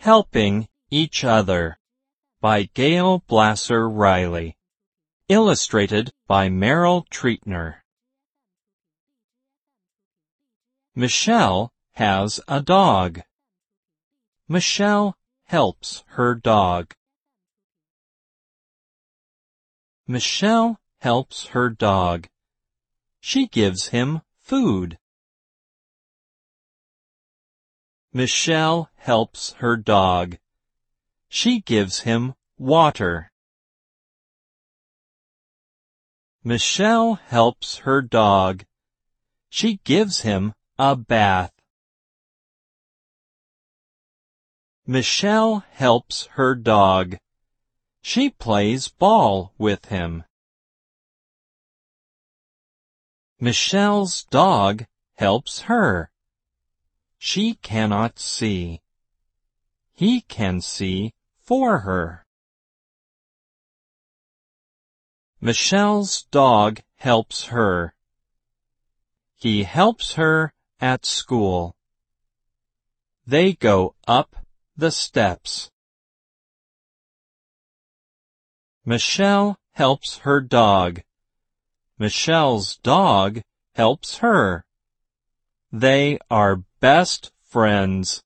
Helping Each Other by Gail Blasser Riley. Illustrated by Merrill Treatner. Michelle has a dog. Michelle helps her dog. Michelle helps her dog. She gives him food. Michelle helps her dog. She gives him water. Michelle helps her dog. She gives him a bath. Michelle helps her dog. She plays ball with him. Michelle's dog helps her. She cannot see. He can see for her. Michelle's dog helps her. He helps her at school. They go up the steps. Michelle helps her dog. Michelle's dog helps her. They are best friends.